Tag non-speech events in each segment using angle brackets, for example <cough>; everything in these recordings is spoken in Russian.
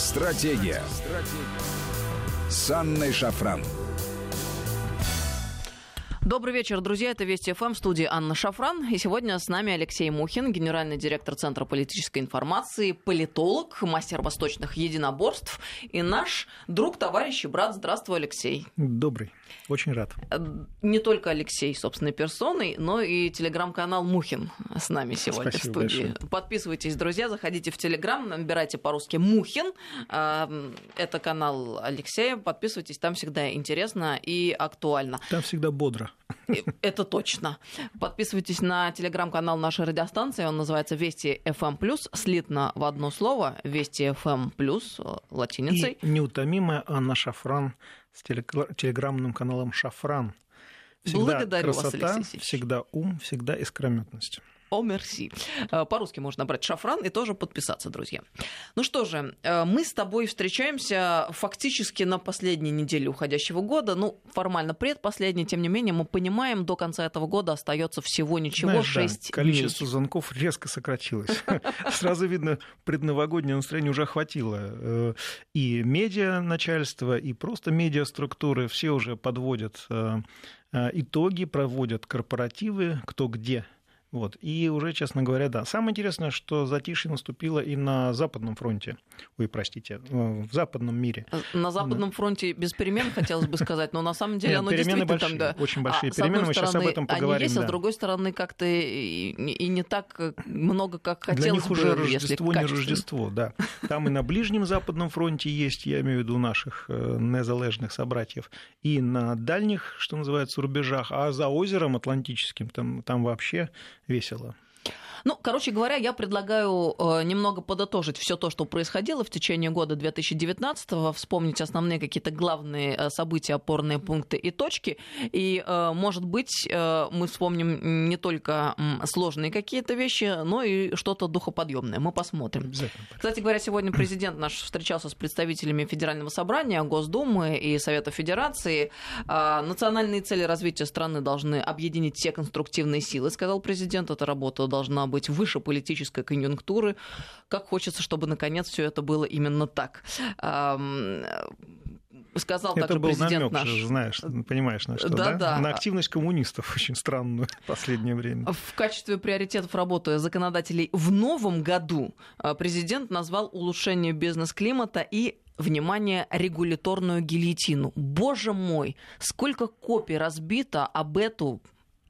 Стратегия. Стратегия. С Анной Шафран. Добрый вечер, друзья. Это Вести ФМ в студии Анна Шафран. И сегодня с нами Алексей Мухин, генеральный директор Центра политической информации, политолог, мастер восточных единоборств и наш друг, товарищ и брат. Здравствуй, Алексей. Добрый. Очень рад. Не только Алексей собственной персоной, но и телеграм-канал Мухин с нами сегодня Спасибо в студии. большое. Подписывайтесь, друзья, заходите в телеграм, набирайте по-русски Мухин. А, Это канал Алексея. Подписывайтесь, там всегда интересно и актуально. Там всегда бодро. И Это точно. Подписывайтесь на телеграм-канал нашей радиостанции. Он называется Вести FM+, слитно в одно слово. Вести FM+, э, латиницей. И неутомимая Анна Шафран с телегра- телеграммным каналом Шафран. Всегда Благодарю вас, красота, Алексей Алексеевич. всегда ум, всегда искрометность. О, мерси. Э, По-русски можно набрать шафран и тоже подписаться, друзья. Ну что же, э, мы с тобой встречаемся фактически на последней неделе уходящего года. Ну, формально предпоследней, тем не менее, мы понимаем, до конца этого года остается всего ничего, Знаешь, да, 6 количество дней. звонков резко сократилось. <laughs> Сразу видно, предновогоднее настроение уже охватило. Э, И медиа начальство, и просто медиаструктуры, все уже подводят итоги, проводят корпоративы, кто где. Вот. И уже, честно говоря, да. Самое интересное, что затишье наступило и на Западном фронте. Ой, простите, э, в западном мире. На Западном фронте без перемен, хотелось бы сказать, но на самом деле Нет, оно перемены действительно там, большие, да. очень большие А, перемены, мы сейчас об этом Они поговорим, есть, а да. с другой стороны, как-то и, и не так много, как Для хотелось них уже бы, если Рождество не. Рождество, да. Там и на Ближнем Западном фронте есть, я имею в виду наших э, незалежных собратьев, и на дальних, что называется, рубежах, а за озером Атлантическим там, там вообще весело. Ну, короче говоря, я предлагаю э, немного подытожить все то, что происходило в течение года 2019-го, вспомнить основные какие-то главные э, события, опорные пункты и точки. И, э, может быть, э, мы вспомним не только сложные какие-то вещи, но и что-то духоподъемное. Мы посмотрим. Кстати говоря, сегодня президент наш встречался с представителями Федерального собрания, Госдумы и Совета Федерации. А, Национальные цели развития страны должны объединить все конструктивные силы, сказал президент. Эта работа должна быть выше политической конъюнктуры. Как хочется, чтобы наконец все это было именно так. Сказал Это также был президент намек, наш. же, знаешь, понимаешь, на что, Да, да? да. На активность коммунистов очень странную в последнее время. В качестве приоритетов работы законодателей в новом году э, президент назвал улучшение бизнес-климата и внимание, регуляторную гильотину. Боже мой, сколько копий разбито об эту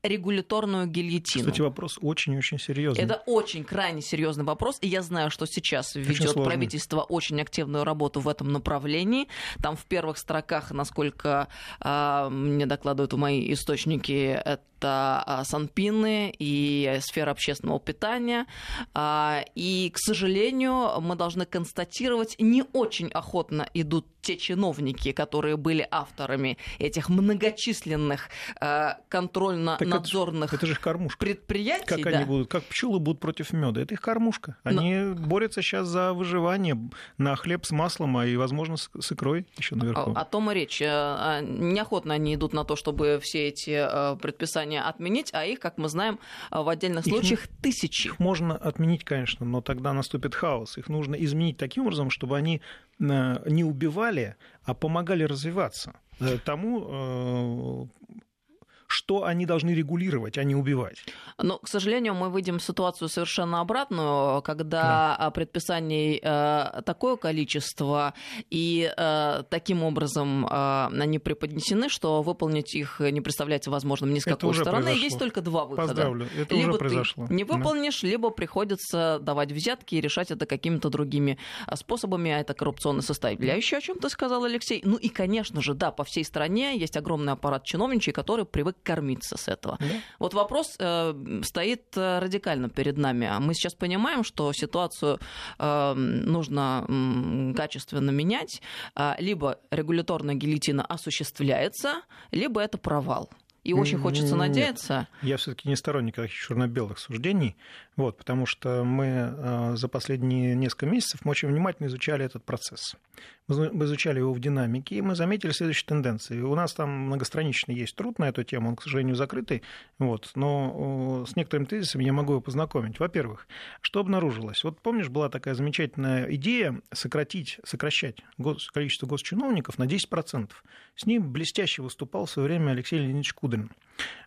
регуляторную гильотину. Кстати, вопрос очень-очень серьезный. Это очень крайне серьезный вопрос, и я знаю, что сейчас ведет правительство очень активную работу в этом направлении. Там в первых строках, насколько а, мне докладывают мои источники, это а, Санпины и сфера общественного питания. А, и, к сожалению, мы должны констатировать, не очень охотно идут те чиновники, которые были авторами этих многочисленных а, контрольно-надзорных Это же их кормушка. предприятий. Как да. они будут, как пчелы будут против меда? Это их кормушка. Они борются сейчас за выживание на хлеб с маслом, а и, возможно, с, икрой еще наверху. О, о том и речь. Э, Неохотно они идут на то, чтобы все эти э, предписания отменить, а их, как мы знаем, э, в отдельных Их не- случаях тысячи. Их можно отменить, конечно, но тогда наступит хаос. Их нужно изменить таким образом, чтобы они э, не убивали, а помогали развиваться э, тому, что они должны регулировать, а не убивать. Но, к сожалению, мы выйдем в ситуацию совершенно обратную, когда а, предписаний э, такое количество, и э, таким образом э, они преподнесены, что выполнить их не представляется возможным ни с какой стороны. произошло. Есть только два выхода. Поздравлю, это либо уже ты произошло. не Да. выполнишь, либо приходится давать взятки и решать это какими-то другими а, способами, а это коррупционная составляющая, о чем ты сказал, Алексей. Ну и, конечно же, да, по всей стране есть огромный аппарат чиновничий, который привык кормиться с этого. Да. Вот вопрос э, стоит э, радикально перед нами. Мы сейчас понимаем, что ситуацию э, нужно м, качественно менять. А, Либо регуляторная гильотина осуществляется, либо это провал. И очень хочется Нет. надеяться. Я все-таки не сторонник каких черно-белых суждений, вот, потому что мы э, за последние несколько месяцев мы очень внимательно изучали этот процесс. Мы изучали его в динамике, и мы заметили следующие тенденции. У нас там многостраничный есть труд на эту тему, он, к сожалению, закрытый, вот, но с некоторыми тезисами я могу его познакомить. Во-первых, что обнаружилось? Вот помнишь, была такая замечательная идея сократить, сокращать гос, количество госчиновников на 10%. С ним блестяще выступал в свое время Алексей Леонидович Кудрин,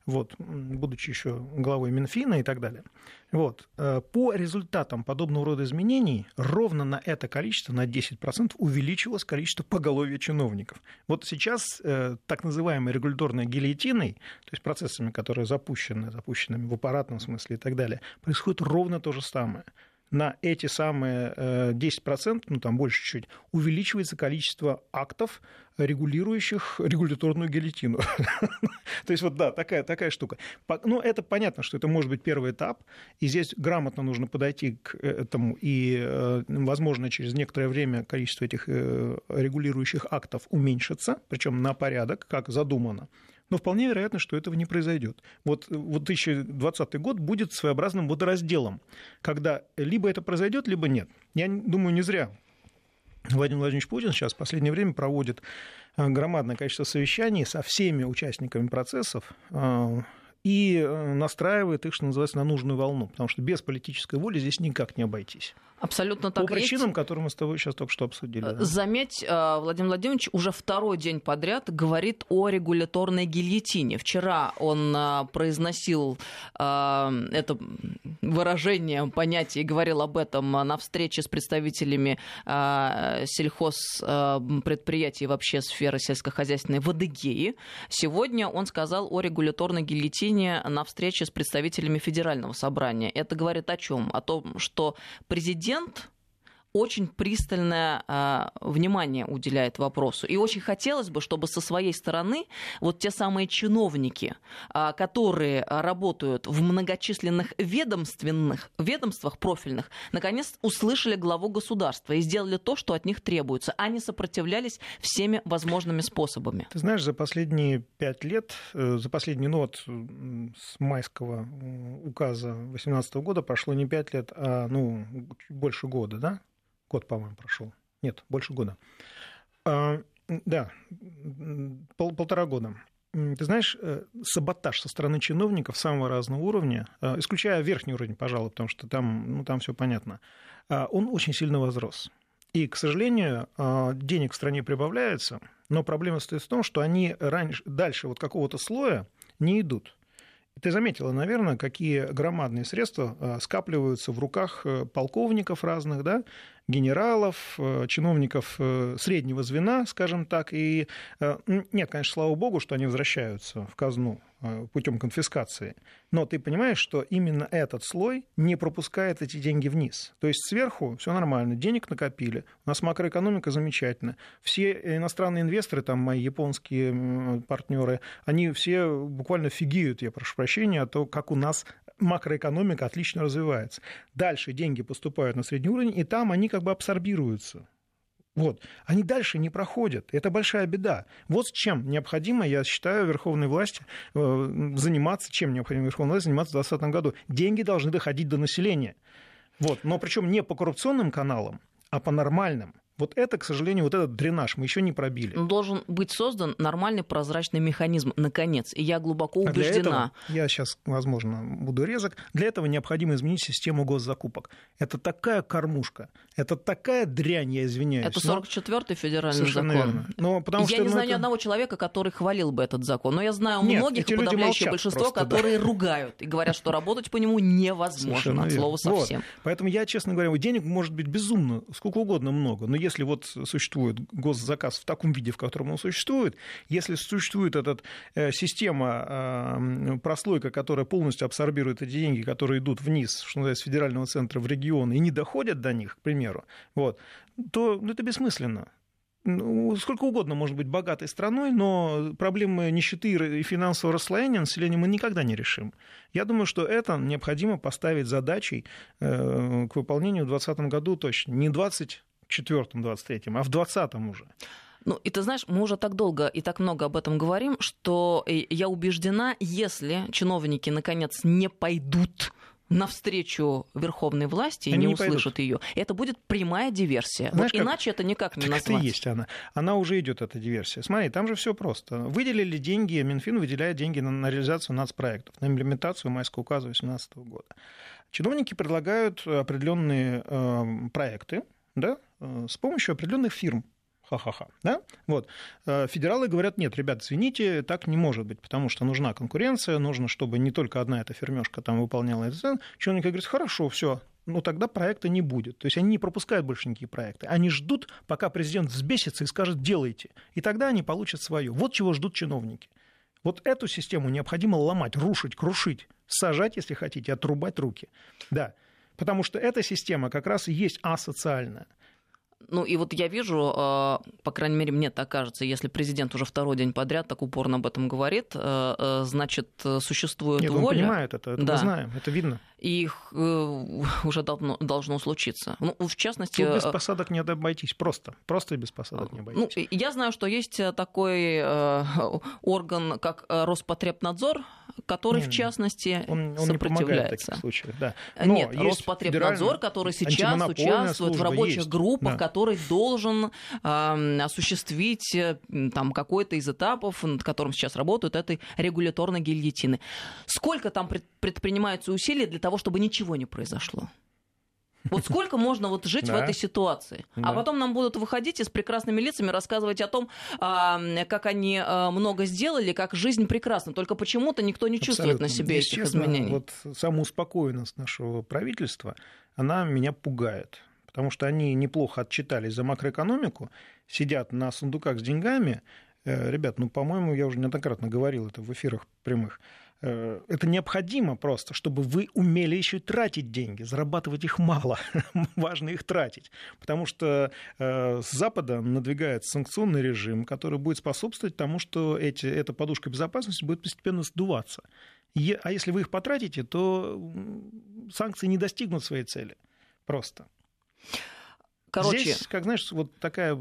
вот, будучи еще главой Минфина и так далее. Вот. Э, по результатам подобного рода изменений ровно на это количество, на 10%, увеличилось количество поголовья чиновников. Вот сейчас э, так называемой регуляторной гильотиной, то есть процессами, которые запущены, запущенными в аппаратном смысле и так далее, происходит ровно то же самое на эти самые 10%, э, ну там больше чуть, увеличивается количество актов, регулирующих регуляторную гильотину. <laughs> То есть вот да, такая, такая штука. Ну, это понятно, что это может быть первый этап, и здесь грамотно нужно подойти к этому, и, э, возможно, через некоторое время количество этих э, регулирующих актов уменьшится, причем на порядок, как задумано но вполне вероятно, что этого не произойдет. Вот, вот 2020 год будет своеобразным водоразделом, когда либо это произойдет, либо нет. Я думаю, не зря Владимир Владимирович Путин сейчас в последнее время проводит э, громадное количество совещаний со всеми участниками процессов э, и э, настраивает их, что называется, на нужную волну, потому что без политической воли здесь никак не обойтись. Абсолютно так. По причинам, есть. которые мы с тобой сейчас только что обсудили. Да. Заметь, э, Владимир Владимирович уже второй день подряд говорит о регуляторной гильотине. Вчера он э, произносил э, это выражение, понятие и говорил об этом на встрече с представителями сельхозпредприятий вообще сферы сельскохозяйственной в Адыгее. Сегодня он сказал о регуляторной гильотине на встрече с представителями Федерального собрания. Это говорит о чем? О том, что президент очень пристальное э, внимание уделяет вопросу. И очень хотелось бы, чтобы со своей стороны вот те самые чиновники, э, которые работают в многочисленных ведомственных ведомствах профильных, наконец услышали главу государства и сделали то, что от них требуется, а не сопротивлялись всеми возможными способами. Ты знаешь, за последние пять лет, э, за последний нот с майского указа 2018 года прошло не пять лет, а ну, больше года, да? Год, по-моему, прошел. Нет, больше года. А, да, пол, полтора года. Ты знаешь, э, саботаж со стороны чиновников самого разного уровня, э, исключая верхний уровень, пожалуй, потому что там, ну, там все понятно, а, он очень сильно возрос. И, к сожалению, а, денег в стране прибавляется, но проблема стоит в том, что они раньше, дальше вот какого-то слоя не идут. Ты заметила, наверное, какие громадные средства а, скапливаются в руках э, полковников разных, да, генералов, э, чиновников э, среднего звена, скажем так. И нет, конечно, слава богу, что они возвращаются в казну Э, путем конфискации. Но ты понимаешь, что именно этот слой не пропускает эти деньги вниз. То есть сверху все нормально, денег накопили, у нас макроэкономика замечательная. Все иностранные инвесторы, там мои японские партнеры, они все буквально фигиют, я прошу прощения, а то, как у нас макроэкономика отлично развивается. Дальше деньги поступают на средний уровень, и там они как бы абсорбируются. Вот. Они дальше не проходят. Это большая беда. Вот с чем необходимо, я считаю, верховной власти э, заниматься, чем необходимо верховной власти заниматься в 2020 году. Деньги должны доходить до населения. Вот. Но причем не по коррупционным каналам, а по нормальным. Вот это, к сожалению, вот этот дренаж мы еще не пробили. Должен быть создан нормальный прозрачный механизм, наконец. И я глубоко убеждена. А для этого, я сейчас, возможно, буду резок, для этого необходимо изменить систему госзакупок. Это такая кормушка, это такая дрянь, я извиняюсь. Это 44-й федеральный Совершенно закон. Верно. Но потому я не ну, знаю это... ни одного человека, который хвалил бы этот закон. Но я знаю Нет, многих, и подавляющее большинство, просто, которые да. ругают и говорят, что работать по нему невозможно, от слова совсем. Вот. Поэтому я, честно говоря, денег может быть безумно, сколько угодно много. Но если вот существует госзаказ в таком виде, в котором он существует, если существует эта э, система, э, прослойка, которая полностью абсорбирует эти деньги, которые идут вниз, что называется, с федерального центра в регион и не доходят до них, к примеру, вот, то ну, это бессмысленно ну, сколько угодно может быть богатой страной, но проблемы нищеты и финансового расслоения населения мы никогда не решим. Я думаю, что это необходимо поставить задачей э, к выполнению в 2020 году точно. Не 20 24-м, 23-м, а в 20-м уже. Ну, и ты знаешь, мы уже так долго и так много об этом говорим, что э, я убеждена, если чиновники наконец не пойдут навстречу верховной власти и Они не, не услышат ее, это будет прямая диверсия. Знаешь, вот как- иначе это никак не Так это и назвать. есть она. Она уже идет, эта диверсия. Смотри, там же все просто. Выделили деньги, Минфин выделяет деньги на, на реализацию нацпроектов, на имплементацию майского указа 2018 года. Чиновники предлагают определенные э, проекты да, э, с помощью определенных фирм. Ха-ха-ха. Да? Вот. Э, Федералы говорят, нет, ребят, извините, так не может быть, потому что нужна конкуренция, нужно, чтобы не только одна эта фермешка там выполняла это. Чиновники говорят, хорошо, все, ну тогда проекта не будет. То есть они не пропускают больше никакие проекты. Они ждут, пока президент взбесится и скажет «делайте». И тогда они получат свое. Вот чего ждут чиновники. Вот эту систему необходимо ломать, рушить, крушить, сажать, если хотите, отрубать руки. Да. Потому что эта система как раз и есть асоциальная. Ну и вот я вижу, э, по крайней мере, мне так кажется, если президент уже второй день подряд так упорно об этом говорит, э, э, значит, существует Нет, он воля. понимает это, это Да. мы знаем, это видно. и их <laughs> уже должно, должно случиться. Ну, в частности... Тут без посадок не обойтись, просто. Просто без посадок не Ну, обойтись. я знаю, что есть такой <laughs> орган, как Роспотребнадзор, который, Не, в не. частности, Он, он не помогает в сопротивляется. таких случаях, да. Э, Но Нет, Роспотребнадзор, который сейчас участвует в рабочих есть. группах, Да. который должен э, осуществить э, м, там какой-то из этапов, над которым сейчас работают, этой регуляторной гильотины. Сколько там пред- предпринимаются усилий для того, чтобы ничего не произошло? Вот сколько можно вот жить в этой ситуации? А потом нам будут выходить и с прекрасными лицами рассказывать о том, как они а, много сделали, как жизнь прекрасна. Только почему-то никто не чувствует на себе этих изменений. Вот самоуспокоенность нашего правительства, она меня пугает. Потому что они неплохо отчитались за макроэкономику, сидят на сундуках с деньгами. Э, Ребят, ну, по-моему, я уже неоднократно говорил это в эфирах прямых. Э, Это необходимо просто, чтобы вы умели еще и тратить деньги. Зарабатывать их мало. <laughs> Важно их тратить. Потому что э, с Запада надвигается санкционный режим, который будет способствовать тому, что эти, эта подушка безопасности будет постепенно сдуваться. А если вы их потратите, то санкции не достигнут своей цели. Просто. Короче, Здесь, как знаешь, вот такая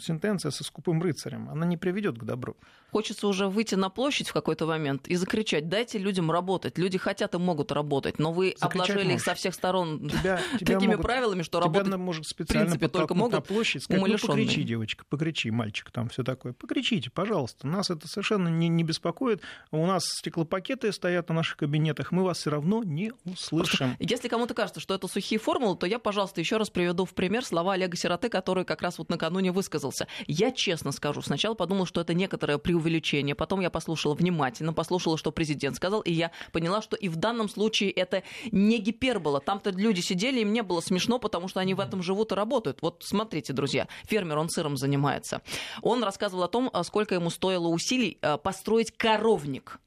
сентенция со скупым рыцарем, она не приведет к добру. хочется уже выйти на площадь в какой-то момент и закричать, дайте людям работать. Люди хотят и могут работать, но вы Закричать обложили их можешь. со всех сторон Тебя, <laughs> тебя такими могут- правилами, что Тебя работать может специально принципе, только подтолкнуть на могут площадь, сказать, ну, покричи, девочка, покричи, мальчик, там все такое. Покричите, пожалуйста. Нас это совершенно не, не беспокоит. У нас стеклопакеты стоят на наших кабинетах, мы вас все равно не услышим. Если кому-то кажется, что это сухие формулы, то я, пожалуйста, еще раз приведу в пример слова Олега Сироты, который как раз вот накануне высказался. Я честно скажу, сначала подумал, что это некоторое преувеличение, потом я послушала внимательно, послушала, что президент сказал, и я поняла, что и в данном случае это не гипербола. Там-то люди сидели, им не было смешно, потому что они в этом живут и работают. Вот смотрите, друзья, фермер, он сыром занимается. Он рассказывал о том, а, сколько ему стоило усилий а, построить коровник.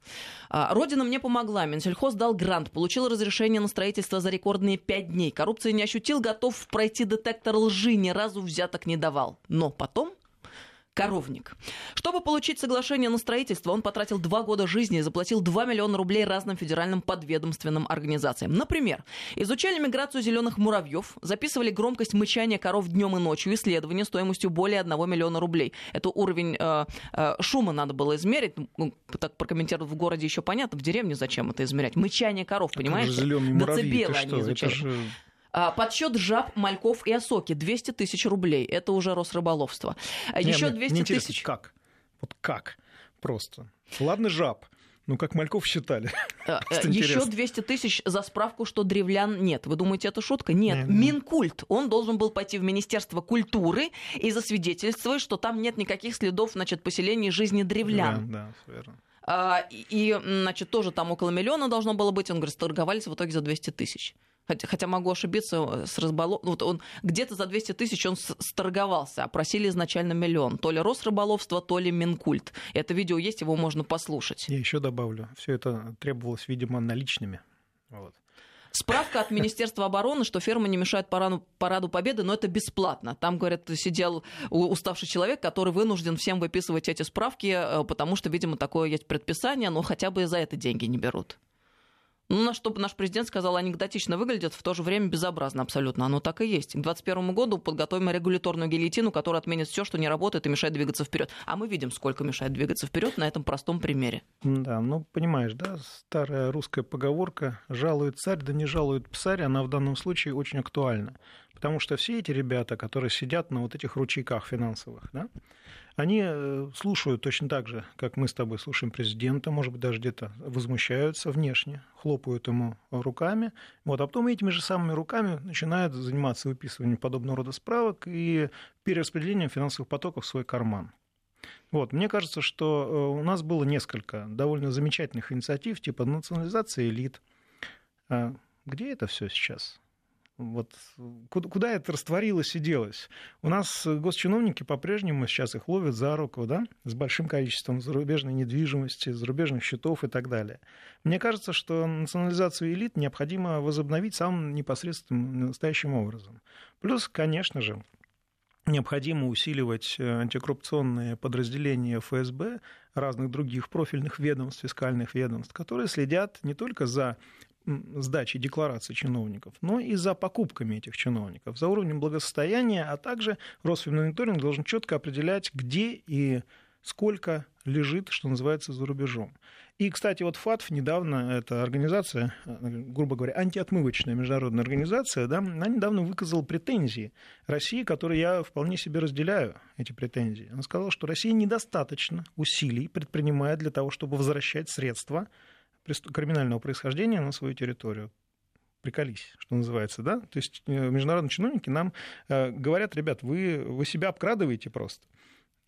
А, Родина мне помогла. Минсельхоз дал грант, получил разрешение на строительство за рекордные пять дней. Коррупции не ощутил, готов пройти детектор лжи, ни разу взяток не давал. Но потом коровник. Чтобы получить соглашение на строительство, он потратил два года жизни и заплатил 2 миллиона рублей разным федеральным подведомственным организациям. Например, изучали миграцию зеленых муравьев, записывали громкость мычания коров днем и ночью, исследование стоимостью более 1 миллиона рублей. Это уровень э, э, шума надо было измерить. Ну, так прокомментировать в городе еще понятно, в деревне зачем это измерять. Мычание коров, понимаете? Зеленые муравьи, Децибелы они что? изучали. Это же Подсчет жаб, мальков и осоки 200 тысяч рублей. Это уже Росрыболовство. А Не, Еще мне- 200 мне интересно, тысяч. Как? Вот как? Просто. Ладно, жаб. Ну, как мальков считали. А, <laughs> Еще интересно. 200 тысяч за справку, что древлян нет. Вы думаете, это шутка? Нет. Не, не. Минкульт. Он должен был пойти в Министерство культуры и засвидетельствовать, что там нет никаких следов значит, поселений жизни древлян. Да, да, верно. А, и, значит, тоже там около миллиона должно было быть. Он говорит, торговались в итоге за 200 тысяч. Хотя, могу ошибиться э, с разболов... Вот он где-то за 200 тысяч он сторговался, а просили изначально миллион. То ли Росрыболовство, то ли Минкульт. Это видео есть, его можно послушать. Я еще добавлю. Все это требовалось, видимо, наличными. Вот. Справка от Министерства обороны, что фермы не мешают параду, параду Победы, но это бесплатно. Там, говорят, сидел уставший человек, который вынужден всем выписывать эти справки, э, потому что, видимо, такое есть предписание, но хотя бы и за это деньги не берут. Ну, на что наш президент сказал, анекдотично выглядят, в то же время безобразно абсолютно. Оно так и есть. К 2021 году подготовим регуляторную гильотину, которая отменит все, что не работает и мешает двигаться вперед. А мы видим, сколько мешает двигаться вперед на этом простом примере. Да, ну понимаешь, да, старая русская поговорка «жалует царь, да не жалует псарь», она в данном случае очень актуальна. Потому что все эти ребята, которые сидят на вот этих ручейках финансовых, да, они э, слушают точно так же, как мы с тобой слушаем президента, может быть, даже где-то возмущаются внешне, хлопают ему руками, вот, а потом этими же самыми руками начинают заниматься выписыванием подобного рода справок и перераспределением финансовых потоков в свой карман. Вот, мне кажется, что э, у нас было несколько довольно замечательных инициатив, типа национализации элит. А где это все сейчас? Вот куда, это растворилось и делось? У нас госчиновники по-прежнему сейчас их ловят за руку, да, с большим количеством зарубежной недвижимости, зарубежных счетов и так далее. Мне кажется, что национализацию элит необходимо возобновить самым непосредственным настоящим образом. Плюс, конечно же, необходимо усиливать э, антикоррупционные подразделения ФСБ, разных других профильных ведомств, фискальных ведомств, которые следят не только за сдачи деклараций чиновников, но и за покупками этих чиновников, за уровнем благосостояния, а также Росфинмониторинг должен четко определять, где и сколько лежит, что называется, за рубежом. И, кстати, вот ФАТФ недавно, эта организация, грубо говоря, антиотмывочная международная организация, да, она недавно выказала претензии России, которые я вполне себе разделяю, эти претензии. Она сказала, что Россия недостаточно усилий предпринимает для того, чтобы возвращать средства криминального происхождения на свою территорию. Приколись, что называется, да? То есть э, международные чиновники нам э, говорят, ребят, вы, вы себя обкрадываете просто.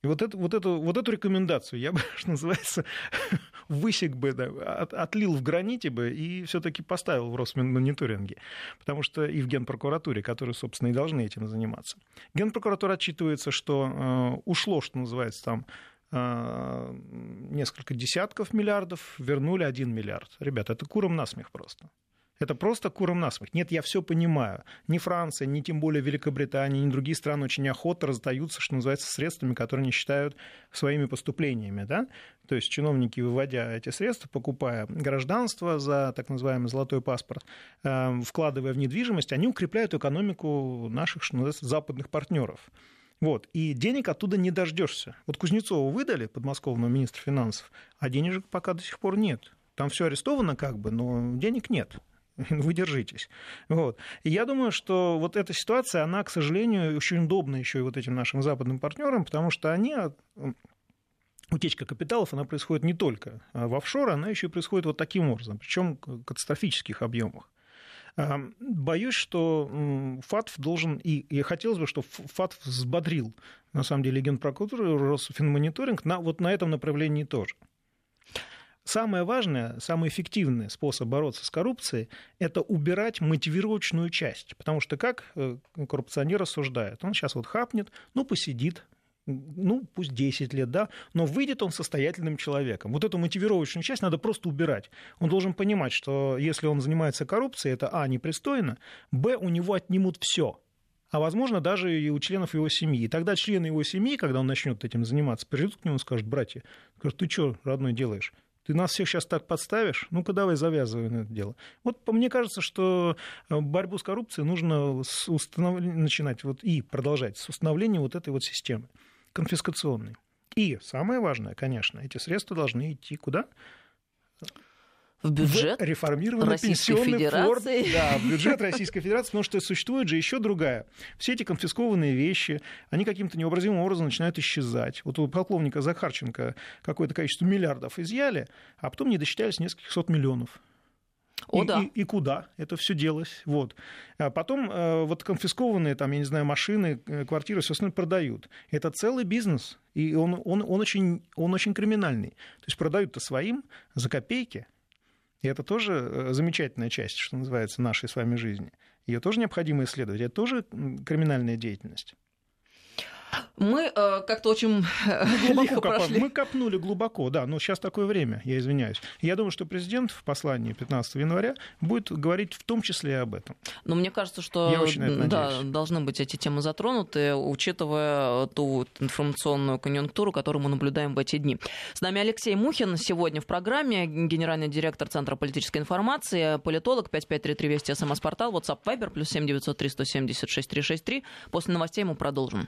И вот, это, вот, эту, вот эту рекомендацию я бы, <laughs> что называется, <laughs> высек бы, да, от, отлил в граните бы и все-таки поставил в Росмониторинге. Потому что и в Генпрокуратуре, которые, собственно, и должны этим заниматься. Генпрокуратура отчитывается, что э, ушло, что называется, там несколько десятков миллиардов, вернули 1 миллиард. Ребята, это куром насмех просто. Это просто куром насмех. Нет, я все понимаю. Ни Франция, ни тем более Великобритания, ни другие страны очень охотно раздаются, что называется, средствами, которые они считают своими поступлениями. Да? То есть чиновники, выводя эти средства, покупая гражданство за так называемый золотой паспорт, э, вкладывая в недвижимость, они укрепляют экономику наших, что называется, западных партнеров. Вот. И денег оттуда не дождешься. Вот Кузнецову выдали, подмосковного министра финансов, а денежек пока до сих пор нет. Там все арестовано как бы, но денег нет. <laughs> Вы держитесь. Вот. И я думаю, что вот эта ситуация, она, к сожалению, очень удобна еще и вот этим нашим западным партнерам, потому что они утечка капиталов, она происходит не только в офшор, она еще и происходит вот таким образом, причем в катастрофических объемах. Боюсь, что ФАТФ должен, и, и хотелось бы, чтобы ФАТФ взбодрил, на самом деле, Генпрокуратуру, Росфинмониторинг на, вот на этом направлении тоже. Самое важное, самый эффективный способ бороться с коррупцией – это убирать мотивировочную часть. Потому что как э, коррупционер рассуждает? Он сейчас вот хапнет, ну, посидит, ну, пусть 10 лет, да, но выйдет он состоятельным человеком. Вот эту мотивировочную часть надо просто убирать. Он должен понимать, что если он занимается коррупцией, это, а, непристойно, б, у него отнимут все а возможно даже и у членов его семьи. И тогда члены его семьи, когда он начнет этим заниматься, придут к нему и скажут, братья, скажут, ты что, родной, делаешь? Ты нас всех сейчас так подставишь? Ну-ка давай завязывай на это дело. Вот мне кажется, что э, борьбу с коррупцией нужно с установ... начинать вот, и продолжать с установления вот этой вот системы конфискационный. И самое важное, конечно, эти средства должны идти куда? в бюджет в реформированный Российской пенсионный Федерации. фонд, да, в бюджет <laughs> Российской Федерации, потому что существует же еще другая. Все эти конфискованные вещи, они каким-то необразимым образом начинают исчезать. Вот у полковника Захарченко какое-то количество миллиардов изъяли, а потом не досчитались нескольких сот миллионов. О, и, да. и, и куда это все делось. Вот. А потом э, вот конфискованные, там, я не знаю, машины, э, квартиры, все остальное продают. Это целый бизнес, и он, он, он, очень, он очень криминальный. То есть продают-то своим за копейки, и это тоже э, замечательная часть, что называется, нашей с вами жизни. Ее тоже необходимо исследовать. Это тоже криминальная деятельность. Мы э, как-то очень глубоко лихо копали. прошли. Мы копнули глубоко, да, но сейчас такое время, я извиняюсь. Я думаю, что президент в послании 15 января будет говорить в том числе и об этом. Но мне кажется, что Я очень да, должны быть эти темы затронуты, учитывая ту информационную конъюнктуру, которую мы наблюдаем в эти дни. С нами Алексей Мухин сегодня в программе, генеральный директор Центра политической информации, политолог, 5533 Вести, СМС-портал, WhatsApp Viber, плюс 7903 176 363. После новостей мы продолжим.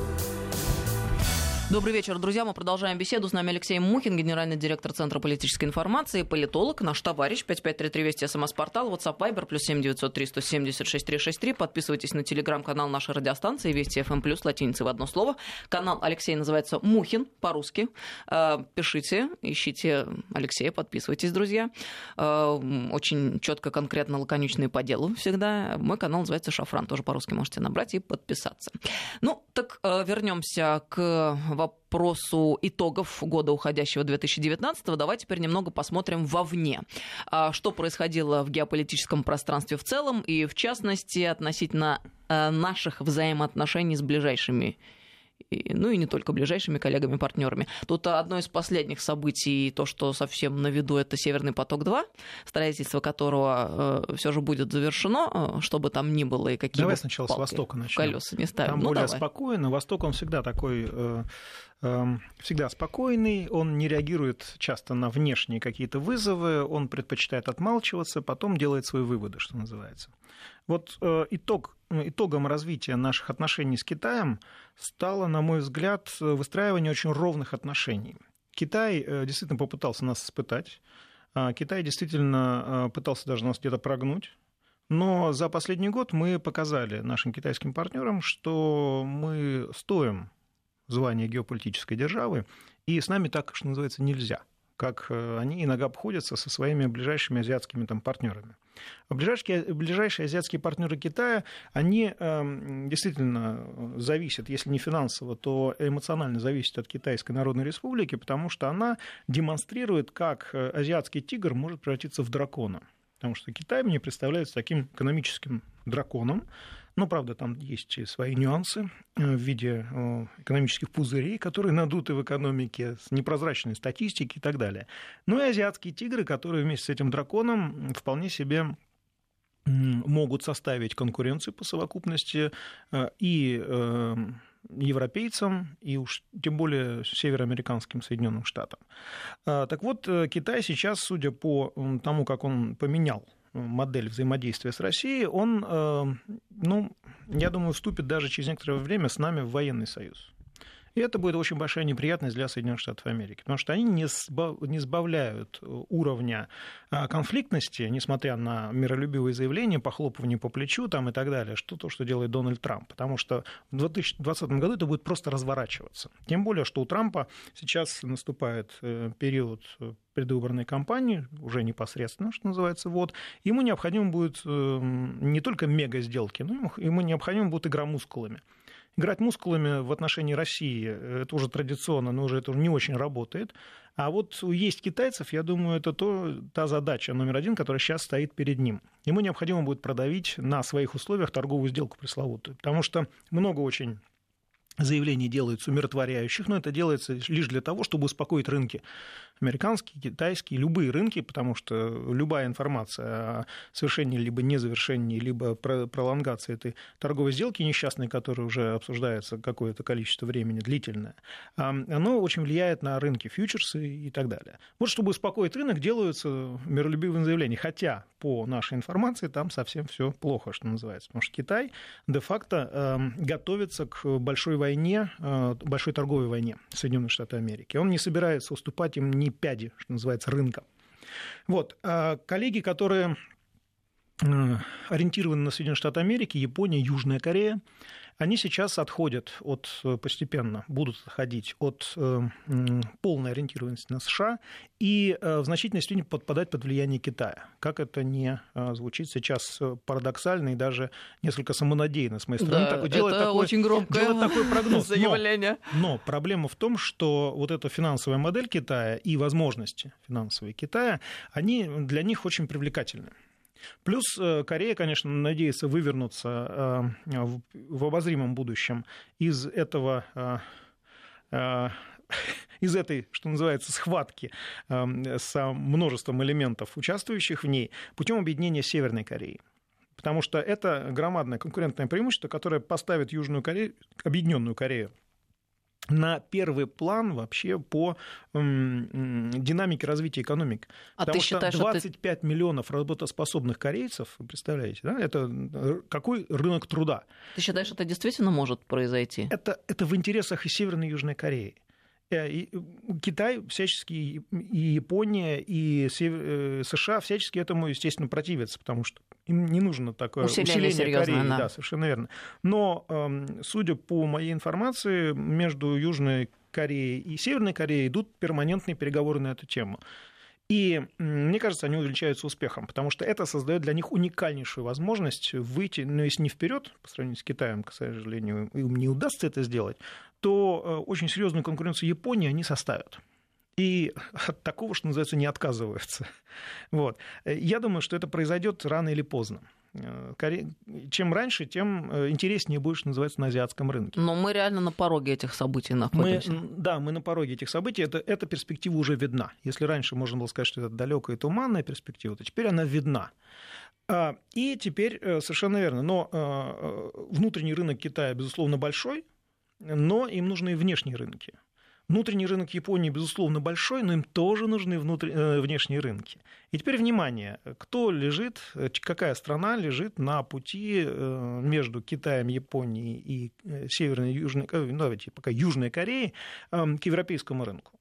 Добрый вечер, друзья. Мы продолжаем беседу. С нами Алексей Мухин, генеральный директор Центра политической информации, политолог, наш товарищ, 5533 Вести, СМС-портал, WhatsApp, Viber, плюс 7903 176 363. Подписывайтесь на телеграм-канал нашей радиостанции Вести ФМ+, плюс латиницей в одно слово. Канал Алексей называется Мухин по-русски. Э, Пишите, ищите Алексея, подписывайтесь, друзья. Э, Очень четко, конкретно, лаконично и по делу всегда. Мой канал называется Шафран, тоже по-русски можете набрать и подписаться. Ну, так вернемся к вопросу итогов года уходящего 2019 давайте теперь немного посмотрим вовне. А, Что происходило в геополитическом пространстве в целом и, в частности, относительно э, наших взаимоотношений с ближайшими ну и не только ближайшими коллегами, партнерами. Тут одно из последних событий, то, что совсем на виду, это Северный поток-2, строительство которого все же будет завершено, э, чтобы там ни было и какие Давай сначала с палки Востока в начнем. колеса не ставим. Там Ну, более давай. спокойно. Восток, он всегда такой, э, эм, всегда спокойный, он не реагирует часто на внешние какие-то вызовы, он предпочитает отмалчиваться, потом делает свои выводы, что называется. Вот э, итог, э, итогом развития наших отношений с Китаем стало, на мой взгляд, выстраивание очень ровных отношений. Китай э, действительно попытался нас испытать, а Китай действительно э, пытался даже нас где-то прогнуть, но за последний год мы показали нашим китайским партнерам, что мы стоим звания геополитической державы, и с нами так, что называется, нельзя как э, они иногда обходятся со своими ближайшими азиатскими там, партнерами. А Ближайшие, ближайшие азиатские партнеры Китая, они э, действительно зависят, если не финансово, то эмоционально зависят от Китайской Народной Республики, потому что она демонстрирует, как э, азиатский тигр может превратиться в дракона. Потому что Китай мне представляется таким экономическим драконом. Но, правда, там есть свои нюансы э, в виде э, экономических пузырей, которые надуты в экономике, с непрозрачной статистики и так далее. Ну и азиатские тигры, которые вместе с этим драконом вполне себе могут составить конкуренцию по совокупности э, и европейцам, и уж тем более североамериканским Соединенным Штатам. А, Так вот, Китай сейчас, судя по тому, как он поменял модель взаимодействия с Россией, он, э, ну, я думаю, вступит даже через некоторое время с нами в военный союз. И это будет очень большая неприятность для Соединенных Штатов Америки, потому что они не, сба- не сбавляют э, уровня а, конфликтности, несмотря на миролюбивые заявления, похлопывание по плечу там, и так далее, что то, что делает Дональд Трамп. Потому что в 2020 году это будет просто разворачиваться. Тем более, что у Трампа сейчас наступает э, период э, предвыборной кампании, уже непосредственно, что называется, вот, ему необходимо будет э, не только мега-сделки, но ему необходимо будет игра мускулами. Играть мускулами в отношении России, это уже традиционно, но уже это не очень работает. А вот есть китайцев, я думаю, это то, та задача номер один, которая сейчас стоит перед ним. Ему необходимо будет продавить на своих условиях торговую сделку пресловутую. Потому что много очень заявлений делается умиротворяющих, но это делается лишь для того, чтобы успокоить рынки. Американские, китайские, любые рынки, потому что любая информация о совершении либо незавершении, либо про- пролонгации этой торговой сделки несчастной, которая уже обсуждается какое-то количество времени, длительное, оно очень влияет на рынки, фьючерсы и так далее. Вот чтобы успокоить рынок, делаются миролюбивые заявления. Хотя, по нашей информации, там совсем все плохо, что называется. Потому что Китай де-факто готовится к большой войне, э, большой торговой войне Соединенных Штатов Америки. Он не собирается уступать им ни пяди, что называется, рынка. Вот. А коллеги, которые э, ориентированы на Соединенные Штаты Америки, Япония, Южная Корея, они сейчас отходят от, э, постепенно будут отходить от э, полной ориентированности на США и э, в значительной степени подпадать под влияние Китая. Как это не э, звучит сейчас э, парадоксально и даже несколько самонадеянно с моей стороны. Да, делать это такой- очень громкое делать такой прогноз. <laughs> Но- заявление. но проблема в том, что вот эта финансовая модель Китая и возможности финансовые Китая, они для них очень привлекательны. Плюс Корея, конечно, надеется вывернуться в обозримом будущем из этого <laughs> из этой, что называется, схватки с множеством элементов, участвующих в ней, путем объединения Северной Кореи. Потому что это громадное конкурентное преимущество, которое поставит Южную Корею, Объединенную Корею на первый план вообще по динамике развития экономики. А Потому ты что считаешь, 25 ты... миллионов работоспособных корейцев, вы представляете, да, это э, какой рынок труда? Ты считаешь, это действительно может произойти? Это, это в интересах и Северной, и Южной Кореи. Э, Китай всячески, и Япония, и э, США всячески этому, естественно, противятся, потому что им не нужно такое усиление, усиление Кореи. Да. да, совершенно верно. Но, эм, судя по моей информации, между Южной Кореей и Северной Кореей идут перманентные переговоры на эту тему. И мне кажется, они увеличаются успехом, потому что это создает для них уникальнейшую возможность выйти, ну, если не вперед, по сравнению с Китаем, к сожалению, им не удастся это сделать, то э, очень серьезную конкуренцию Японии они составят и <laughs> от такого, что называется, не отказываются. Вот. Я думаю, что это произойдет рано или поздно. Э, чем раньше, тем э, интереснее будет, что называется, на азиатском рынке. Но мы реально на пороге этих событий находимся. Мы, да, мы на пороге этих событий. Это, эта перспектива уже видна. Если раньше можно было сказать, что это далекая и туманная перспектива, то теперь она видна. А, и теперь э, совершенно верно. Но внутренний рынок Китая, безусловно, большой, но им нужны и внешние рынки. Внутренний рынок Японии, безусловно, большой, но им тоже нужны внутренние, э, внешние рынки. И теперь внимание, кто лежит, э, какая страна лежит на пути э, между Китаем, Японией и Северной, Южной, ну, давайте пока Южной Кореей к европейскому рынку?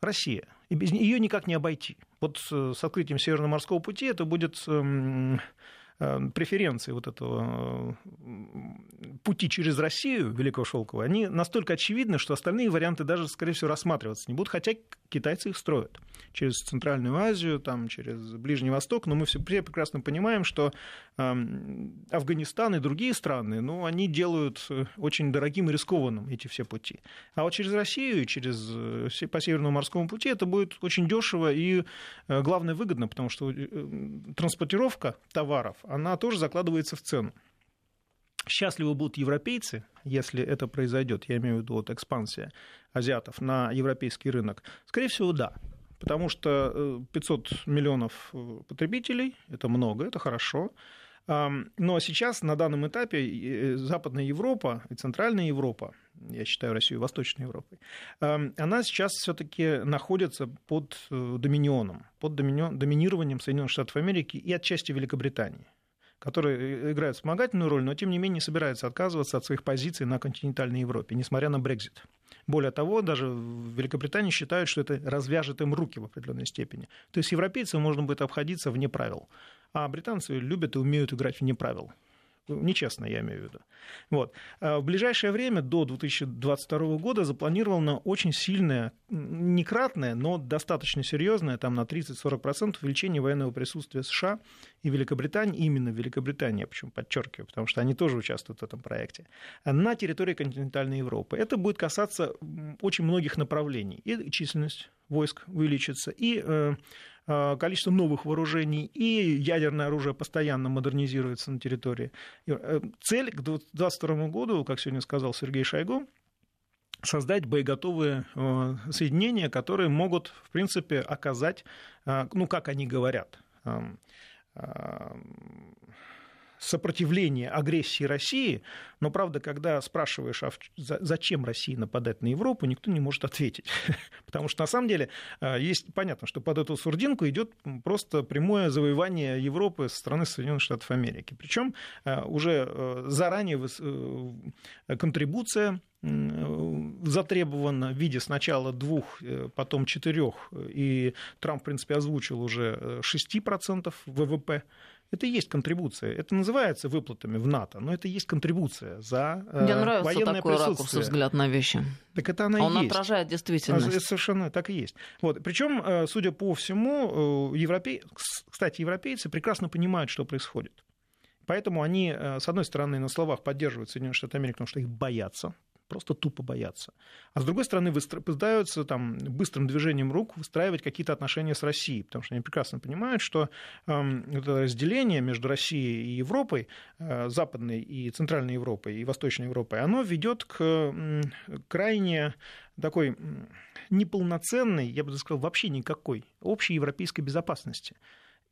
Россия. И без нее никак не обойти. Вот с открытием Северного морского пути это будет эм, преференции вот этого э, пути через Россию Великого Шелкового, они настолько очевидны, что остальные варианты даже, скорее всего, рассматриваться не будут, хотя китайцы их строят через Центральную Азию, там, через Ближний Восток, но мы все прекрасно понимаем, что эм, Афганистан и другие страны, ну, они делают э, очень дорогим и рискованным эти все пути. А вот через Россию, через, по Северному морскому пути это будет очень дешево и, главное, выгодно, потому что транспортировка товаров, она тоже закладывается в цену. Счастливы будут европейцы, если это произойдет, я имею в виду вот экспансия азиатов на европейский рынок? Скорее всего, да. Потому что 500 э, миллионов э, потребителей – это много, это хорошо. Но сейчас, на данном этапе, э, Западная Европа и Центральная Европа, я считаю Россию Восточной Европой, она сейчас все-таки находится под доминионом, под доминированием Соединенных Штатов Америки и отчасти Великобритании которые играют вспомогательную роль, но тем не менее собираются отказываться от своих позиций на континентальной Европе, несмотря на Брекзит. Более того, даже в Великобритании считают, что это развяжет им руки в определенной степени. То есть европейцам можно будет обходиться вне правил, а британцы любят и умеют играть вне правил. Нечестно, я имею в виду. Вот. А в ближайшее время, до 2022 года, запланировано очень сильное, не кратное, но достаточно серьезное, там на 30-40% увеличение военного присутствия США и Великобритании, именно Великобритании, почему подчеркиваю, потому что они тоже участвуют в этом проекте, на территории континентальной Европы. Это будет касаться очень многих направлений. И численность войск увеличится, и Э, количество новых вооружений, и ядерное оружие постоянно модернизируется на территории. Э, цель к 2022 году, как сегодня сказал Сергей Шойгу, создать боеготовые э, соединения, которые могут, в принципе, оказать, ну, как они говорят, эм, сопротивление агрессии России, но, правда, когда спрашиваешь, а зачем Россия нападает на Европу, никто не может ответить. <laughs> Потому что, на самом деле, э, есть понятно, что под эту сурдинку идет просто прямое завоевание Европы со стороны Соединенных Штатов Америки. Причем э, уже э, заранее контрибуция затребована в виде сначала двух, потом четырех, и Трамп, в принципе, озвучил уже 6% ВВП это и есть контрибуция. Это называется выплатами в НАТО, но это и есть контрибуция за э, Мне нравится военное такой ракурс взгляд на вещи. Так это она Он и есть. отражает действительность. Это совершенно так и есть. Вот. Причем, э, судя по всему, э, европей... кстати, европейцы прекрасно понимают, что происходит. Поэтому они, с одной стороны, на словах поддерживают Соединенные Штаты Америки, потому что их боятся, просто тупо боятся. А с другой стороны, пытаются там, быстрым движением рук выстраивать какие-то отношения с Россией, потому что они прекрасно понимают, что э, это разделение между Россией и Европой, э, Западной и Центральной Европой, и Восточной Европой, оно ведет к э, крайне такой неполноценной, я бы сказал, вообще никакой общей европейской безопасности.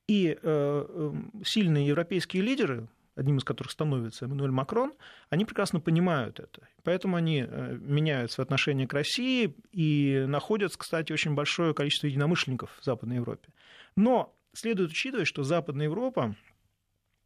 И э, сильные европейские лидеры, одним из которых становится Эммануэль Макрон, они прекрасно понимают это. Поэтому они э, меняют свои отношения к России и находят, кстати, очень большое количество единомышленников в Западной Европе. Но следует учитывать, что Западная Европа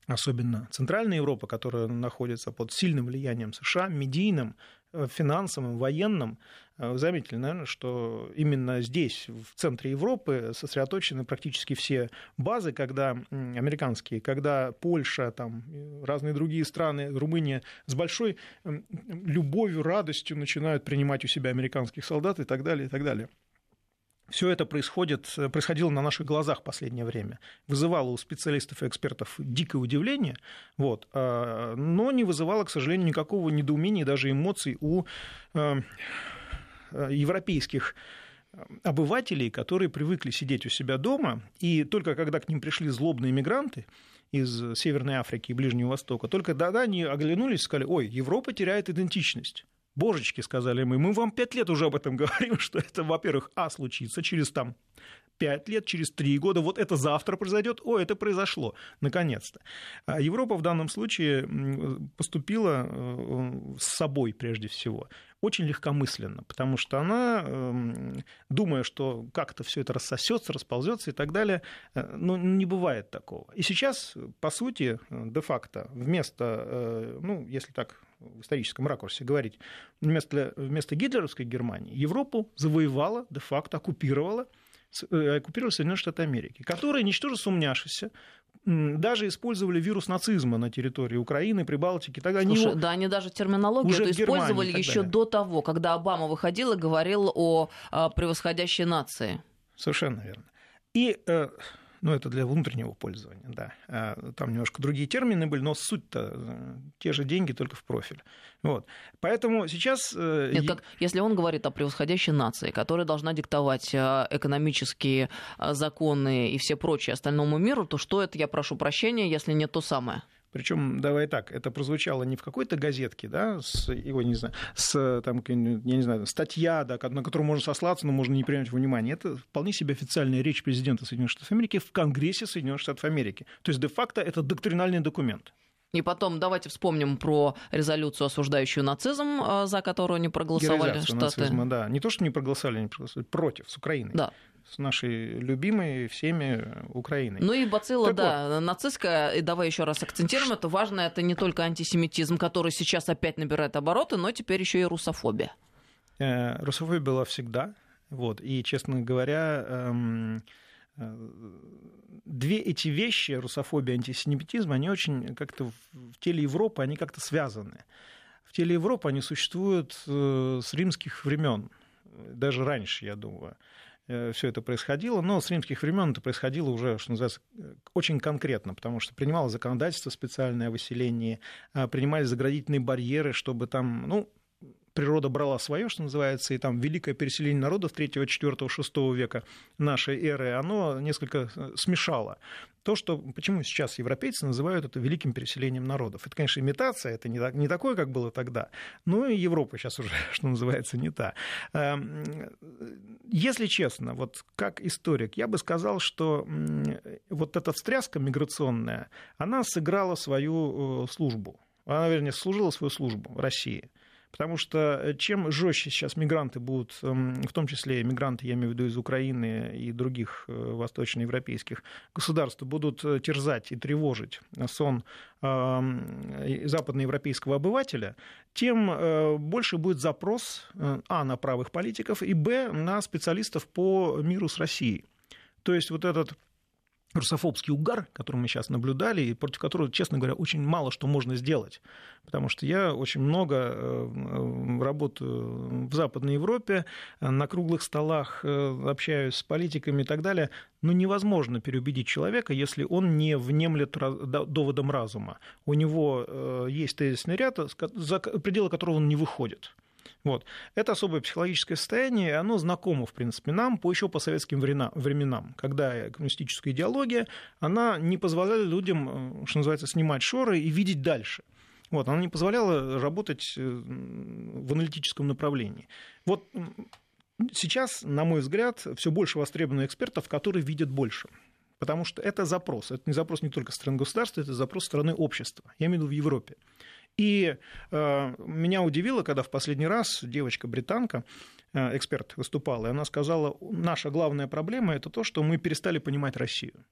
особенно Центральная Европа, которая находится под сильным влиянием США, медийным, э, финансовым, военным. Э, вы заметили, наверное, что именно здесь, в центре Европы, сосредоточены практически все базы, когда американские, когда Польша, там, разные другие страны, Румыния с большой любовью, радостью начинают принимать у себя американских солдат и так далее, и так далее. Все это происходит, происходило на наших глазах в последнее время. Вызывало у специалистов и экспертов дикое удивление, вот, а, но не вызывало, к сожалению, никакого недоумения и даже эмоций у европейских обывателей, которые привыкли сидеть у себя дома, и только когда к ним пришли злобные мигранты из Северной Африки и Ближнего Востока, только тогда они оглянулись и сказали, ой, Европа теряет идентичность. Божечки, сказали мы, мы вам пять лет уже об этом <laughs> говорим, что это, во-первых, а, случится через там пять лет, через три года, вот это завтра произойдет, о, это произошло, наконец-то. А Европа в данном случае поступила э, с собой прежде всего очень легкомысленно, потому что она, эм, думая, что как-то все это рассосется, расползется и так далее, э, ну, не бывает такого. И сейчас, по сути, де-факто, вместо, ну, если так в историческом ракурсе говорить, вместо, вместо гитлеровской Германии Европу завоевала, де-факто оккупировала э, оккупировали Соединенные Штаты Америки, которые, ничтоже сумняшися, даже использовали вирус нацизма на территории Украины, Прибалтики. Тогда Слушай, они... да, они даже терминологию уже эту использовали еще до того, когда Обама выходил и говорил о, о превосходящей нации. Совершенно верно. И э, ну, это для внутреннего пользования, да. А, там немножко другие термины были, но суть-то э, те же деньги, только в профиль. Вот. Поэтому сейчас... Э, Нет, как, если он говорит о превосходящей нации, которая должна диктовать э, экономические законы и все прочее остальному миру, то что это, я прошу прощения, если не то самое? Причем, давай так, это прозвучало не в какой-то газетке, да, с его, не знаю, с, там, я не знаю, статья, да, на которую можно сослаться, но можно не принять во внимание. Это вполне себе официальная речь президента Соединенных Штатов Америки в Конгрессе Соединенных Штатов Америки. То есть, де-факто, это доктринальный документ. И потом давайте вспомним про резолюцию, осуждающую нацизм, э, за которую не проголосовали Штаты. Нацизма, да. Не то, что не проголосовали, не проголосовали, против, с Украиной. Да с нашей любимой всеми Украиной. Ну и бацилла, так да, вот. нацистская, и давай еще раз акцентируем, это важно, это не только антисемитизм, который сейчас опять набирает обороты, но теперь еще и русофобия. Э, русофобия была всегда, вот, и, честно говоря, эм, две эти вещи, русофобия и антисемитизм, они очень как-то в теле Европы, они как-то связаны. В теле Европы они существуют э, с римских времен, даже раньше, я думаю. Э, все это происходило, но с римских времен это происходило уже, что называется, очень конкретно, потому что принималось законодательство специальное о выселении, а, принимались заградительные барьеры, чтобы там, ну, природа брала свое, что называется, и там великое переселение народов 3, 4, 6 века нашей эры, оно несколько э, смешало. То, что, почему сейчас европейцы называют это великим переселением народов. Это, конечно, имитация, это не, не такое, как было тогда, но и Европа сейчас уже, <laughs> что называется, не та. Эм, если честно, вот как историк, я бы сказал, что вот эта встряска миграционная, она сыграла свою э, службу. Она, вернее, служила свою службу России. Потому что э, чем жестче сейчас мигранты будут, эм, в том числе мигранты, я имею в виду из Украины и других э, восточноевропейских государств, будут э, терзать и тревожить сон эм, западноевропейского обывателя, тем больше будет запрос, а, на правых политиков, и, б, на специалистов по миру с Россией. То есть вот этот русофобский угар, который мы сейчас наблюдали, и против которого, честно говоря, очень мало что можно сделать. Потому что я очень много э, работаю в Западной Европе, на круглых столах э, общаюсь с политиками и так далее. Но невозможно переубедить человека, если он не внемлет доводом разума. У него э, есть тезисный ряд, за пределы которого он не выходит. Вот. Это особое психологическое состояние, и оно знакомо, в принципе, нам по еще по советским временам, когда коммунистическая идеология, она не позволяла людям, э, что называется, снимать шоры и видеть дальше. Вот, она не позволяла работать э, в аналитическом направлении. Вот сейчас, на мой взгляд, все больше востребовано экспертов, которые видят больше. Потому что это запрос. Это не запрос не только страны государства, это запрос страны общества. Я имею в виду в Европе. И э, меня удивило, когда в последний раз девочка-британка, э, эксперт, выступала, и она сказала, наша главная проблема – это то, что мы перестали понимать Россию.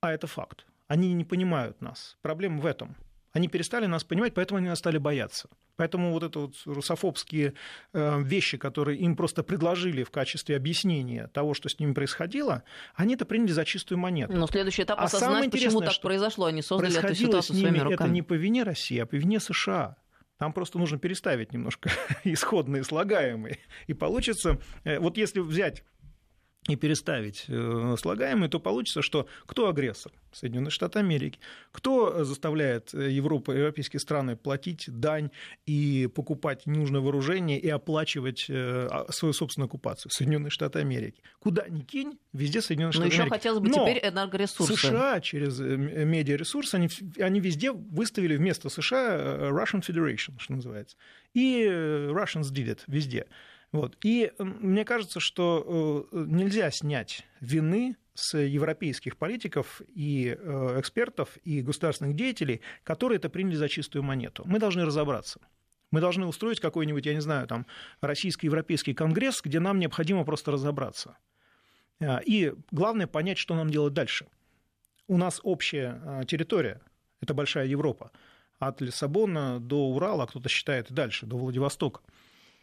А это факт. Они не понимают нас. Проблема в этом – они перестали нас понимать, поэтому они нас стали бояться. Поэтому вот это вот русофобские э, вещи, которые им просто предложили в качестве объяснения того, что с ними происходило, они это приняли за чистую монету. Но следующий этап а осознать, почему так произошло. Они создали эту ситуацию с ними своими руками. Это не по вине России, а по вине США. Там просто нужно переставить немножко <laughs> исходные слагаемые. И получится, э, вот если взять и переставить э, слагаемые, то получится, что кто агрессор? Соединенные Штаты Америки. Кто заставляет э, Европу, европейские страны платить дань и покупать ненужное вооружение и оплачивать э, а, свою собственную оккупацию? Соединенные Штаты Америки. Куда ни кинь, везде Соединенные Штаты Но Америки. еще хотелось бы Но теперь энергоресурсы. США через медиаресурсы, они, они везде выставили вместо США Russian Federation, что называется. И Russians did it везде. Вот. И мне кажется, что э, нельзя снять вины с европейских политиков и э, экспертов и государственных деятелей, которые это приняли за чистую монету. Мы должны разобраться. Мы должны устроить какой-нибудь, я не знаю, там, российско-европейский конгресс, где нам необходимо просто разобраться. Э, и главное понять, что нам делать дальше. У нас общая территория, это большая Европа, от Лиссабона до Урала, кто-то считает и дальше, до Владивостока.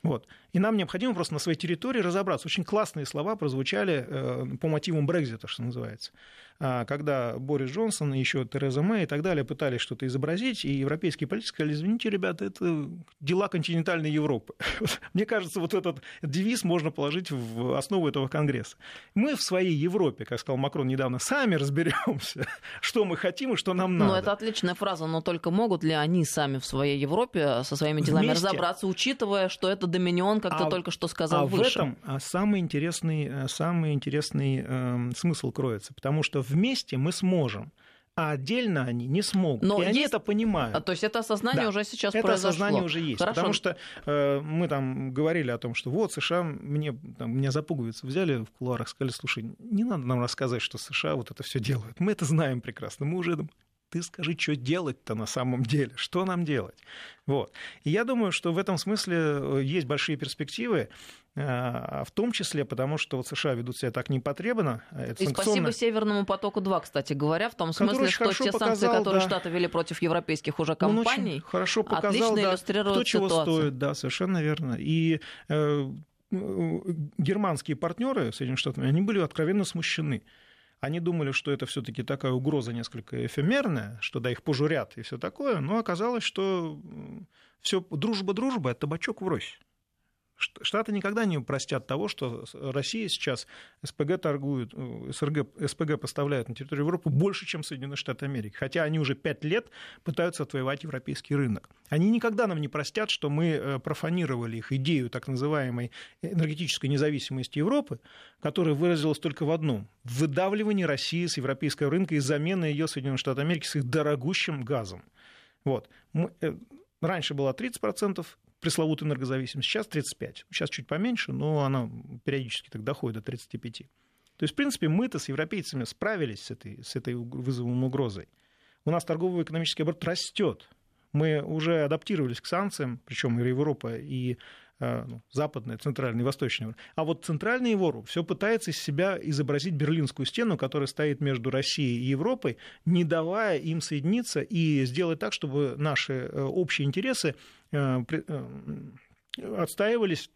Вот. И нам необходимо просто на своей территории разобраться. Очень классные слова прозвучали э, по мотивам Брекзита, что называется. А, когда Борис Джонсон, еще Тереза Мэй и так далее пытались что-то изобразить, и европейские политики сказали, извините, ребята, это дела континентальной Европы. <laughs> Мне кажется, вот этот девиз можно положить в основу этого Конгресса. Мы в своей Европе, как сказал Макрон недавно, сами разберемся, <laughs> что мы хотим и что нам ну, надо. Ну, это отличная фраза, но только могут ли они сами в своей Европе со своими делами Вместе... разобраться, учитывая, что это доминион, как а, только что сказал, а выше? в этом самый интересный, самый интересный э, смысл кроется, потому что вместе мы сможем а отдельно они не смогут. Но и есть... они это понимают. А, то есть это осознание да. уже сейчас это произошло. Это осознание уже есть. Хорошо. Потому что э, мы там говорили о том, что вот США мне, там, меня запугиваются, взяли в кулуарах, сказали, слушай, не надо нам рассказывать, что США вот это все делают. Мы это знаем прекрасно. Мы уже ты скажи, что делать-то на самом деле, что нам делать. Вот. И я думаю, что в этом смысле э, есть большие перспективы, э, в том числе потому, что вот США ведут себя так непотребно. А это И спасибо Северному потоку-2, кстати говоря, в том смысле, что те показал, санкции, которые да, Штаты ввели против европейских уже компаний, хорошо показал, отлично да, иллюстрируют кто чего ситуацию. стоит, да, совершенно верно. И э, германские партнеры Соединенных Штатов, они были откровенно смущены. Они думали, что это все-таки такая угроза несколько эфемерная, что да, их пожурят и все такое, но оказалось, что все дружба-дружба, это табачок врозь. Штаты никогда не простят того, что Россия сейчас СПГ торгует, э, СРГ, СПГ поставляет на территорию Европы больше, чем Соединенные Штаты Америки. Хотя они уже пять лет пытаются отвоевать европейский рынок. Они никогда нам не простят, что мы э, профанировали их идею так называемой энергетической независимости Европы, которая выразилась только в одном – выдавливании России с европейского рынка и замены ее Соединенных Штатов Америки с их дорогущим газом. Вот. Э, раньше было 30%, пресловутую энергозависимость, сейчас 35. Сейчас чуть поменьше, но она периодически так доходит до 35. То есть, в принципе, мы-то с европейцами справились с этой, с этой вызовом угрозой. У нас торгово-экономический оборот растет. Мы уже адаптировались к санкциям, причем и Европа, и Э, ну, западная, центральная и восточная. А вот центральный вору все пытается из себя изобразить Берлинскую стену, которая стоит между Россией и Европой, не давая им соединиться и сделать так, чтобы наши э, общие интересы отстаивались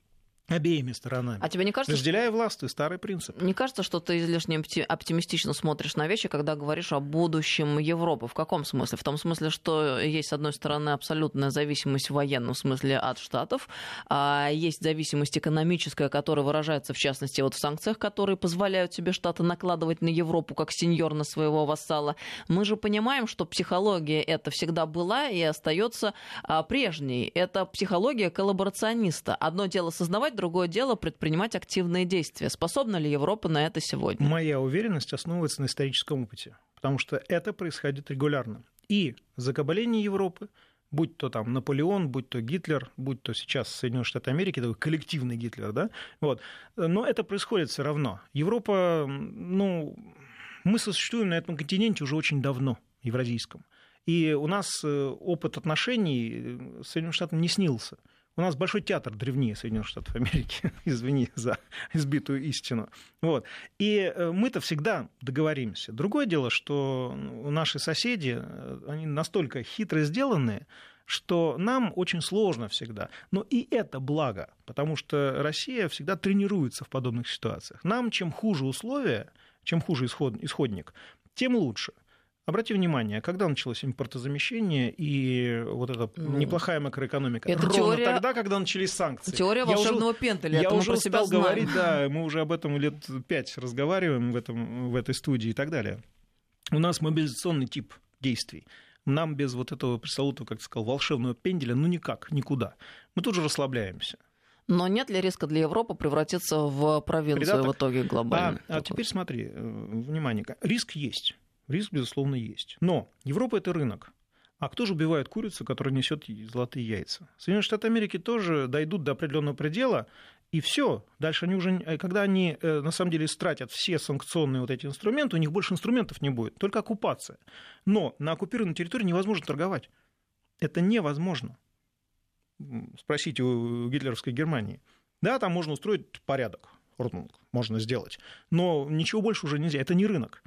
обеими сторонами. А тебе не кажется, Разделяя что... власть, старый принцип. Не кажется, что ты излишне оптимистично смотришь на вещи, когда говоришь о будущем Европы? В каком смысле? В том смысле, что есть, с одной стороны, абсолютная зависимость в военном смысле от Штатов, а есть зависимость экономическая, которая выражается, в частности, вот в санкциях, которые позволяют себе Штаты накладывать на Европу как сеньор на своего вассала. Мы же понимаем, что психология это всегда была и остается а, прежней. Это психология коллаборациониста. Одно дело создавать другое дело предпринимать активные действия. Способна ли Европа на это сегодня? Моя уверенность основывается на историческом опыте, потому что это происходит регулярно. И закабаление Европы, будь то там Наполеон, будь то Гитлер, будь то сейчас Соединенные Штаты Америки, такой коллективный Гитлер, да, вот, но это происходит все равно. Европа, ну, мы существуем на этом континенте уже очень давно, евразийском. И у нас э, опыт отношений с Соединенными Штатами не снился. У нас большой театр древнее Соединенных Штатов Америки, <laughs> извини за избитую истину. Вот. И э, мы-то всегда договоримся. Другое дело, что наши соседи, э, они настолько хитро сделанные, что нам очень сложно всегда. Но и это благо, потому что Россия всегда тренируется в подобных ситуациях. Нам чем хуже условия, чем хуже исход, исходник, тем лучше. Обрати внимание, когда началось импортозамещение и вот эта ну, неплохая макроэкономика? Это Ровно теория... тогда, когда начались санкции. Теория волшебного уже, пентеля. Я уже устал знаем. говорить, да, мы уже об этом лет пять разговариваем в, этом, в этой студии и так далее. У нас мобилизационный тип действий. Нам без вот этого пресловутого, как ты сказал, волшебного пенделя, ну никак, никуда. Мы тут же расслабляемся. Но нет ли риска для Европы превратиться в провинцию Придаток? в итоге глобально? А, а теперь смотри, э, внимание, риск есть. Риск, безусловно, есть. Но Европа это рынок. А кто же убивает курицу, которая несет золотые яйца? Соединенные Штаты Америки тоже дойдут до определенного предела, и все. Дальше они уже, э, когда они э, на самом деле стратят все санкционные вот эти инструменты, у них больше инструментов не будет, только оккупация. Но на оккупированной территории невозможно торговать. Это невозможно. Спросите у гитлеровской Германии. Да, там можно устроить порядок, можно сделать, но ничего больше уже нельзя. Это не рынок.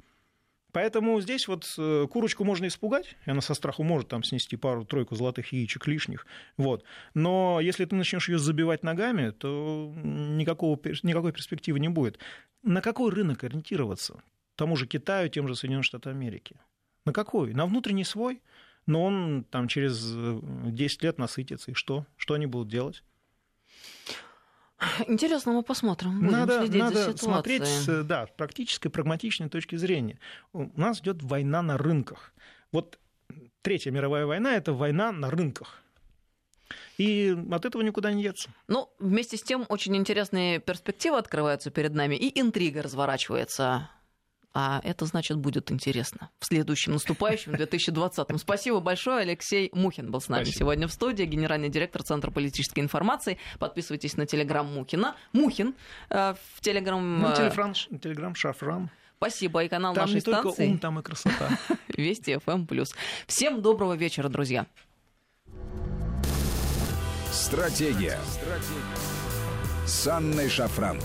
Поэтому здесь вот э, курочку можно испугать, и она со страху может там снести пару-тройку золотых яичек лишних. Вот. Но если ты начнешь ее забивать ногами, то никакого, никакой перспективы не будет. На какой рынок ориентироваться? Тому же Китаю, тем же Соединенным Штатам Америки. На какой? На внутренний свой? Но он там через 10 лет насытится. И что? Что они будут делать? <laughs> Интересно, мы посмотрим. Будем надо следить надо за смотреть с да, практической, прагматичной точки зрения. У нас идет война на рынках. Вот Третья мировая война – это война на рынках. И от этого никуда не деться. Ну, вместе с тем, очень интересные перспективы открываются перед нами, и интрига разворачивается а это значит будет интересно в следующем наступающем 2020. Спасибо большое. Алексей Мухин был с нами Спасибо. сегодня в студии, генеральный директор Центра политической информации. Подписывайтесь на телеграм Мухина. Мухин э, в телеграм... Ну, телеграм, телеграм Шафран. Спасибо. И канал там нашей не станции. Только ум, там и красота. <laughs> Вести FM+. Эм Всем доброго вечера, друзья. Стратегия. Стратегия. С Анной Шафран.